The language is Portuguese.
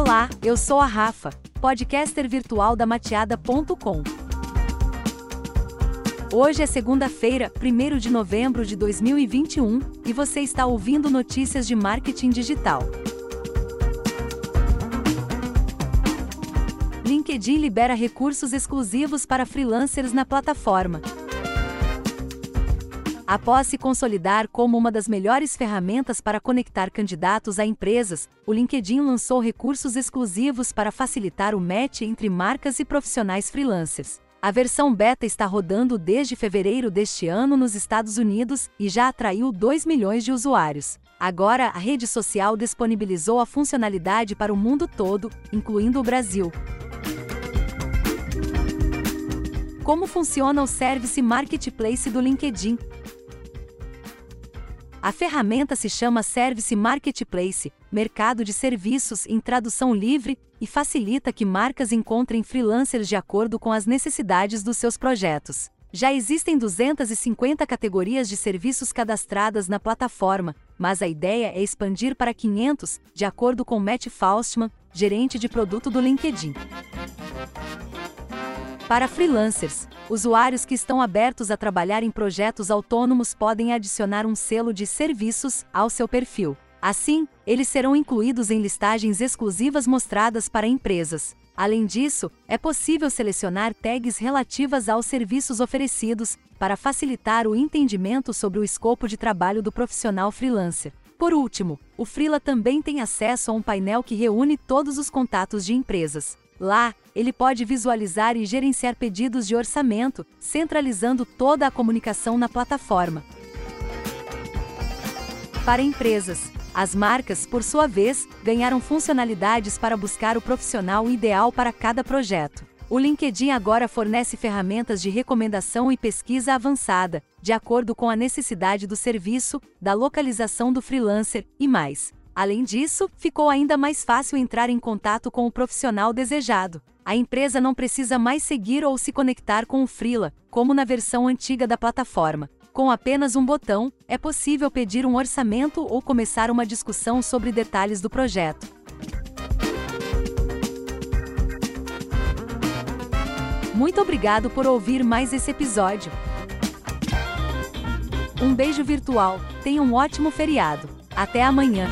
Olá, eu sou a Rafa, podcaster virtual da mateada.com. Hoje é segunda-feira, 1 de novembro de 2021, e você está ouvindo notícias de marketing digital. LinkedIn libera recursos exclusivos para freelancers na plataforma. Após se consolidar como uma das melhores ferramentas para conectar candidatos a empresas, o LinkedIn lançou recursos exclusivos para facilitar o match entre marcas e profissionais freelancers. A versão beta está rodando desde fevereiro deste ano nos Estados Unidos e já atraiu 2 milhões de usuários. Agora, a rede social disponibilizou a funcionalidade para o mundo todo, incluindo o Brasil. Como funciona o Service Marketplace do LinkedIn? A ferramenta se chama Service Marketplace, mercado de serviços em tradução livre, e facilita que marcas encontrem freelancers de acordo com as necessidades dos seus projetos. Já existem 250 categorias de serviços cadastradas na plataforma, mas a ideia é expandir para 500, de acordo com Matt Faustman, gerente de produto do LinkedIn. Para freelancers, usuários que estão abertos a trabalhar em projetos autônomos podem adicionar um selo de serviços ao seu perfil. Assim, eles serão incluídos em listagens exclusivas mostradas para empresas. Além disso, é possível selecionar tags relativas aos serviços oferecidos, para facilitar o entendimento sobre o escopo de trabalho do profissional freelancer. Por último, o Freela também tem acesso a um painel que reúne todos os contatos de empresas. Lá, ele pode visualizar e gerenciar pedidos de orçamento, centralizando toda a comunicação na plataforma. Para empresas, as marcas, por sua vez, ganharam funcionalidades para buscar o profissional ideal para cada projeto. O LinkedIn agora fornece ferramentas de recomendação e pesquisa avançada, de acordo com a necessidade do serviço, da localização do freelancer e mais. Além disso, ficou ainda mais fácil entrar em contato com o profissional desejado. A empresa não precisa mais seguir ou se conectar com o Freela, como na versão antiga da plataforma. Com apenas um botão, é possível pedir um orçamento ou começar uma discussão sobre detalhes do projeto. Muito obrigado por ouvir mais esse episódio. Um beijo virtual, tenha um ótimo feriado. Até amanhã!